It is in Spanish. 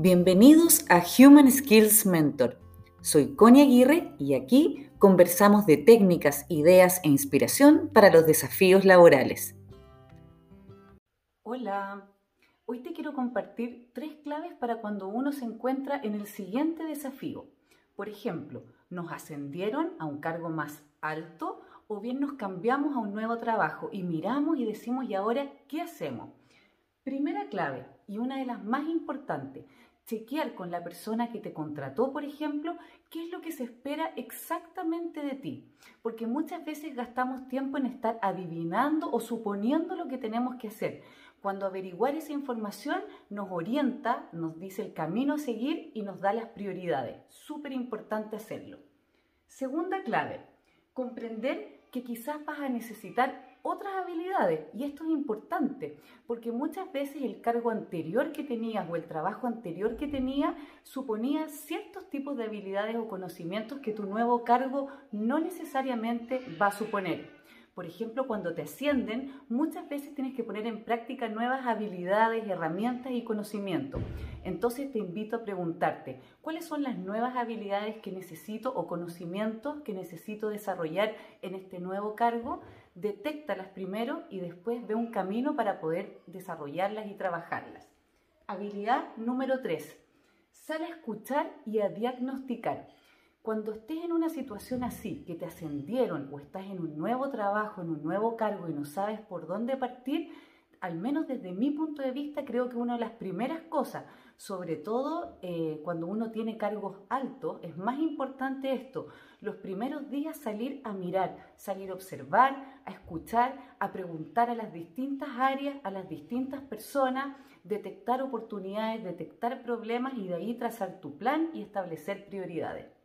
Bienvenidos a Human Skills Mentor. Soy Connie Aguirre y aquí conversamos de técnicas, ideas e inspiración para los desafíos laborales. Hola, hoy te quiero compartir tres claves para cuando uno se encuentra en el siguiente desafío. Por ejemplo, nos ascendieron a un cargo más alto o bien nos cambiamos a un nuevo trabajo y miramos y decimos, ¿y ahora qué hacemos? Primera clave y una de las más importantes, chequear con la persona que te contrató, por ejemplo, qué es lo que se espera exactamente de ti. Porque muchas veces gastamos tiempo en estar adivinando o suponiendo lo que tenemos que hacer. Cuando averiguar esa información nos orienta, nos dice el camino a seguir y nos da las prioridades. Súper importante hacerlo. Segunda clave, comprender que quizás vas a necesitar otras habilidades. Y esto es importante, porque muchas veces el cargo anterior que tenías o el trabajo anterior que tenías suponía ciertos tipos de habilidades o conocimientos que tu nuevo cargo no necesariamente va a suponer. Por ejemplo, cuando te ascienden, muchas veces tienes que poner en práctica nuevas habilidades, herramientas y conocimientos. Entonces te invito a preguntarte, ¿cuáles son las nuevas habilidades que necesito o conocimientos que necesito desarrollar en este nuevo cargo? Detéctalas primero y después ve un camino para poder desarrollarlas y trabajarlas. Habilidad número 3. Sale a escuchar y a diagnosticar. Cuando estés en una situación así, que te ascendieron o estás en un nuevo trabajo, en un nuevo cargo y no sabes por dónde partir, al menos desde mi punto de vista, creo que una de las primeras cosas, sobre todo eh, cuando uno tiene cargos altos, es más importante esto, los primeros días salir a mirar, salir a observar, a escuchar, a preguntar a las distintas áreas, a las distintas personas, detectar oportunidades, detectar problemas y de ahí trazar tu plan y establecer prioridades.